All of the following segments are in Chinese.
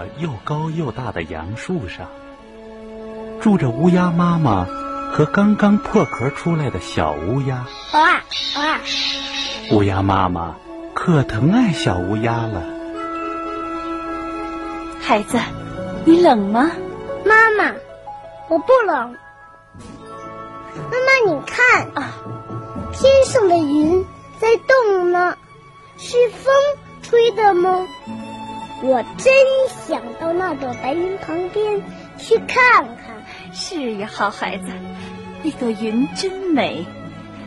棵又高又大的杨树上，住着乌鸦妈妈和刚刚破壳出来的小乌鸦。哇哇！乌鸦妈妈可疼爱小乌鸦了。孩子，你冷吗？妈妈，我不冷。妈妈，你看啊，天上的云在动呢，是风吹的吗？我真想到那朵白云旁边去看看。是呀，好孩子，那朵云真美。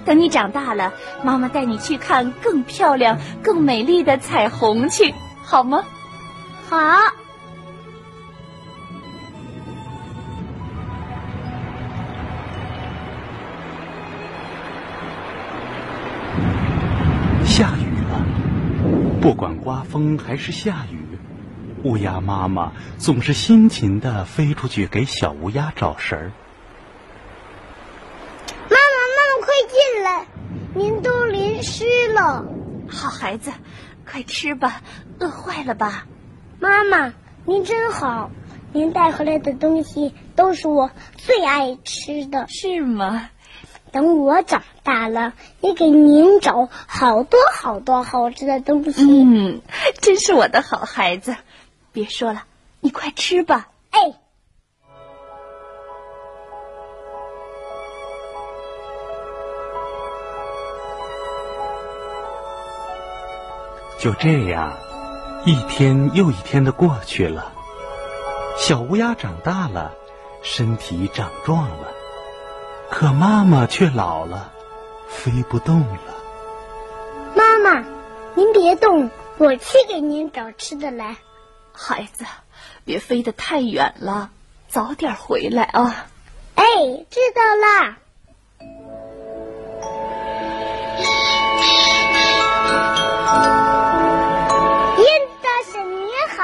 等你长大了，妈妈带你去看更漂亮、更美丽的彩虹去，好吗？好。下雨了，不管刮风还是下雨，乌鸦妈妈总是辛勤的飞出去给小乌鸦找食儿。妈妈，妈妈，快进来，您都淋湿了。好孩子，快吃吧，饿坏了吧？妈妈，您真好，您带回来的东西都是我最爱吃的。是吗？等我长大了，也给您找好多好多好吃的东西。嗯，真是我的好孩子。别说了，你快吃吧。哎，就这样，一天又一天的过去了。小乌鸦长大了，身体长壮了，可妈妈却老了，飞不动了。妈妈，您别动，我去给您找吃的来。孩子，别飞得太远了，早点回来啊！哎，知道啦。燕子大婶你好，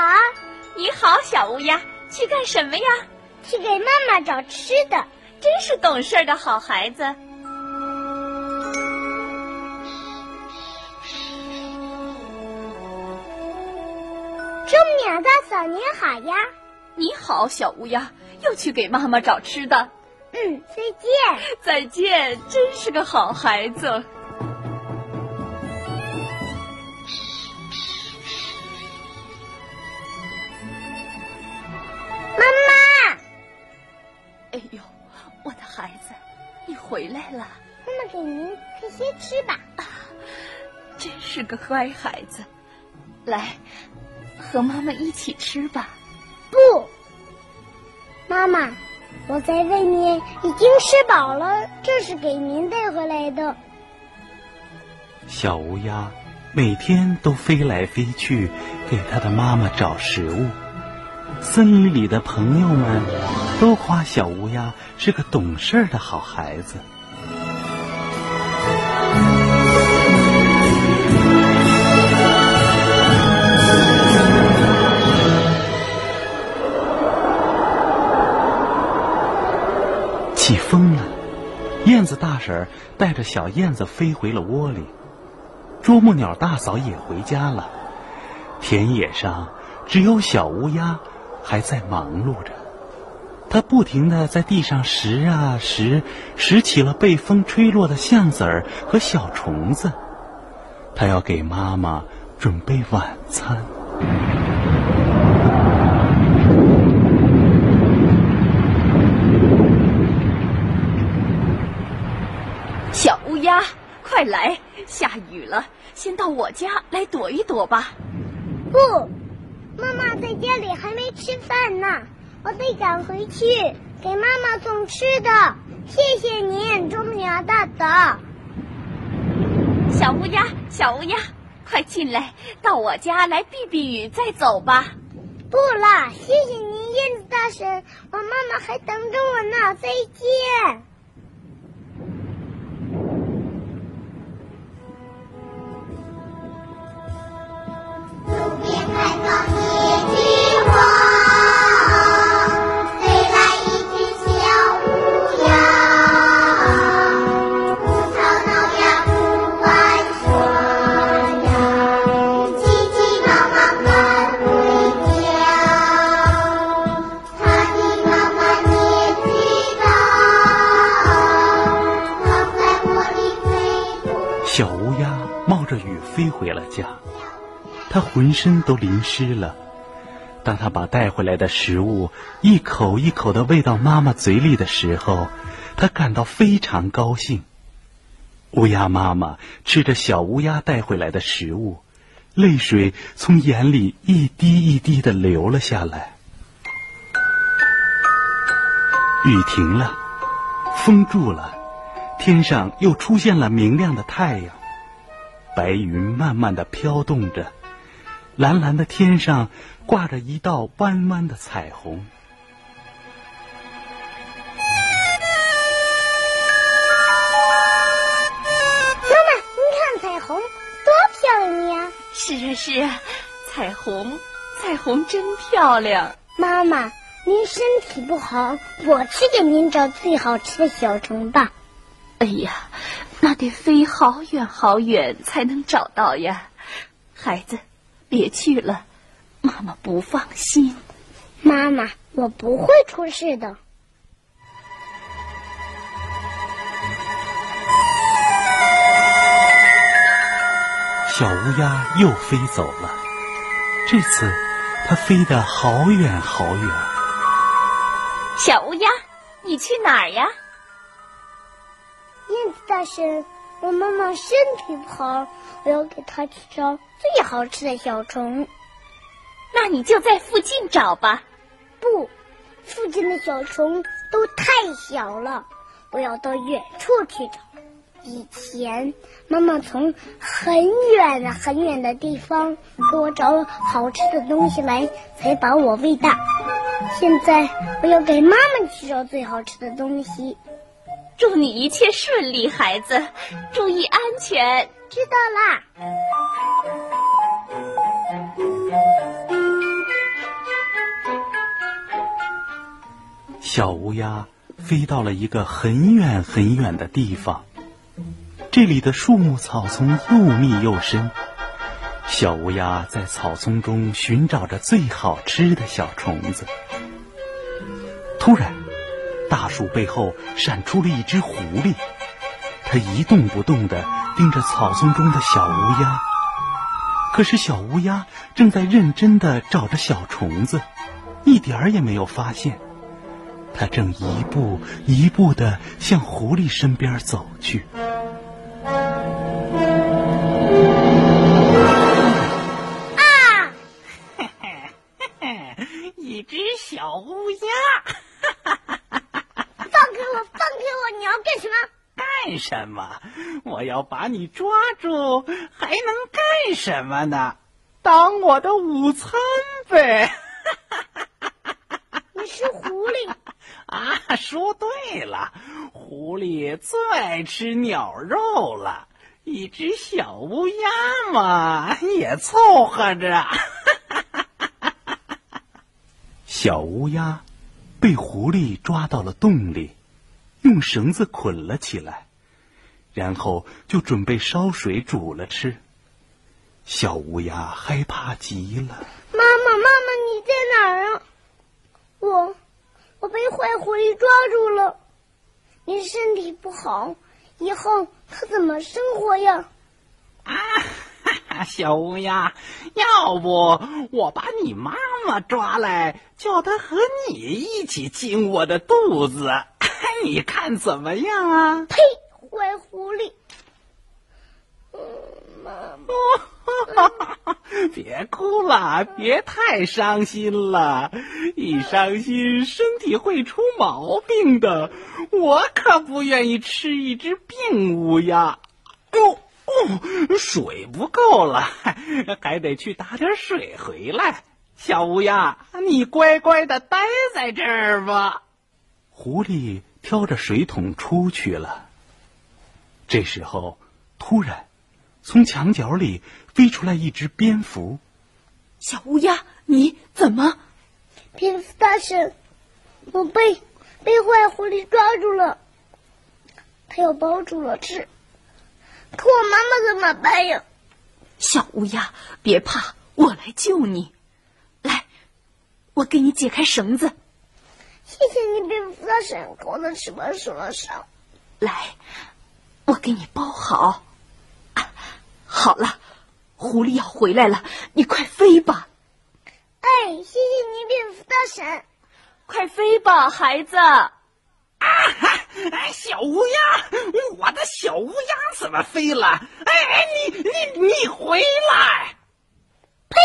你好，小乌鸦，去干什么呀？去给妈妈找吃的。真是懂事的好孩子。钟鸟大嫂您好呀，你好，小乌鸦，又去给妈妈找吃的。嗯，再见。再见，真是个好孩子。妈妈，哎呦，我的孩子，你回来了。妈妈给您快些吃吧。啊真是个乖孩子，来，和妈妈一起吃吧。不，妈妈，我在外面已经吃饱了，这是给您带回来的。小乌鸦每天都飞来飞去，给它的妈妈找食物。森林里的朋友们都夸小乌鸦是个懂事的好孩子。起风了，燕子大婶带着小燕子飞回了窝里，啄木鸟大嫂也回家了。田野上只有小乌鸦还在忙碌着，它不停的在地上拾啊拾，拾起了被风吹落的橡子儿和小虫子，它要给妈妈准备晚餐。小乌鸦，快来！下雨了，先到我家来躲一躲吧。不，妈妈在家里还没吃饭呢，我得赶回去给妈妈送吃的。谢谢您，啄木鸟大嫂。小乌鸦，小乌鸦，快进来，到我家来避避雨，再走吧。不了，谢谢您，燕子大婶，我妈妈还等着我呢。再见。回了家，他浑身都淋湿了。当他把带回来的食物一口一口的喂到妈妈嘴里的时候，他感到非常高兴。乌鸦妈妈吃着小乌鸦带回来的食物，泪水从眼里一滴一滴的流了下来。雨停了，风住了，天上又出现了明亮的太阳，白云慢慢的飘动着，蓝蓝的天上挂着一道弯弯的彩虹。妈妈，你看彩虹多漂亮呀！是啊是啊，彩虹，彩虹真漂亮。妈妈，您身体不好，我去给您找最好吃的小虫吧。哎呀，那得飞好远好远才能找到呀！孩子，别去了，妈妈不放心。妈妈，我不会出事的。小乌鸦又飞走了，这次它飞得好远好远。小乌鸦，你去哪儿呀？燕子大婶，我妈妈身体不好，我要给她去找最好吃的小虫。那你就在附近找吧。不，附近的小虫都太小了，我要到远处去找。以前妈妈从很远的很远的地方给我找好吃的东西来，才把我喂大。现在我要给妈妈去找最好吃的东西。祝你一切顺利，孩子，注意安全。知道啦。小乌鸦飞到了一个很远很远的地方，这里的树木草丛又密又深。小乌鸦在草丛中寻找着最好吃的小虫子。突然，树背后闪出了一只狐狸，它一动不动的盯着草丛中的小乌鸦。可是小乌鸦正在认真的找着小虫子，一点儿也没有发现。它正一步一步的向狐狸身边走去。我要把你抓住，还能干什么呢？当我的午餐呗！你是狐狸。啊，说对了，狐狸最爱吃鸟肉了。一只小乌鸦嘛，也凑合着。小乌鸦被狐狸抓到了洞里，用绳子捆了起来，然后就准备烧水煮了吃。小乌鸦害怕极了。妈妈，妈妈，你在哪儿啊？我，我被坏狐狸抓住了。你身体不好，以后可怎么生活呀？啊，哈哈，小乌鸦，要不我把你妈妈抓来，叫她和你一起进我的肚子，你看怎么样啊？呸！坏狐狸。嗯，妈妈。别哭了，别太伤心了，一伤心身体会出毛病的。我可不愿意吃一只病乌鸦。哦哦，水不够了，还得去打点水回来。小乌鸦，你乖乖的待在这儿吧。狐狸挑着水桶出去了。这时候，突然，从墙角里飞出来一只蝙蝠。小乌鸦，你怎么？蝙蝠大婶，我被被坏狐狸抓住了，它要把我煮了吃。可我妈妈怎么办呀？小乌鸦，别怕，我来救你。来，我给你解开绳子。谢谢你，蝙蝠大婶，可我的翅膀受了伤。来，我给你包好。啊，好了，狐狸要回来了，你快飞吧！哎，谢谢你，蝙蝠大婶。快飞吧，孩子！啊哈！小乌鸦，我的小乌鸦怎么飞了？哎哎，你你你回来！呸！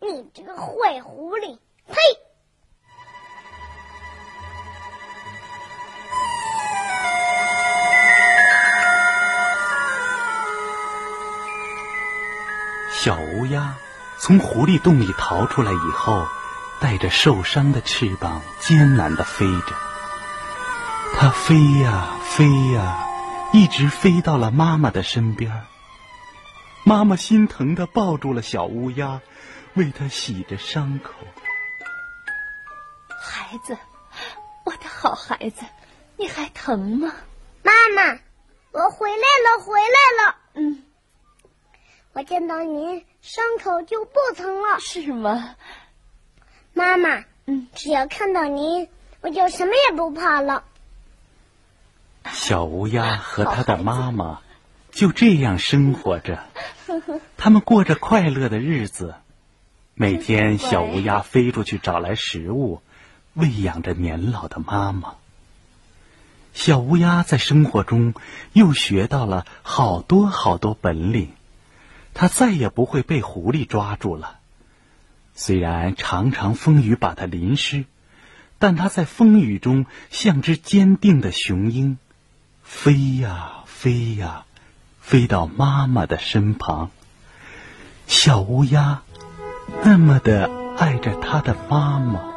你这个坏狐狸！呸！小乌鸦从狐狸洞里逃出来以后，带着受伤的翅膀，艰难地飞着。它飞呀飞呀，一直飞到了妈妈的身边。妈妈心疼地抱住了小乌鸦，为它洗着伤口。孩子，我的好孩子，你还疼吗？妈妈，我回来了，回来了。嗯，我见到您，伤口就不疼了。是吗？妈妈，嗯，只要看到您，我就什么也不怕了。小乌鸦和它的妈妈就这样生活着，他们过着快乐的日子。每天，小乌鸦飞出去找来食物，喂养着年老的妈妈。小乌鸦在生活中又学到了好多好多本领，它再也不会被狐狸抓住了。虽然常常风雨把它淋湿，但它在风雨中像只坚定的雄鹰。飞呀飞呀，飞到妈妈的身旁。小乌鸦那么的爱着它的妈妈。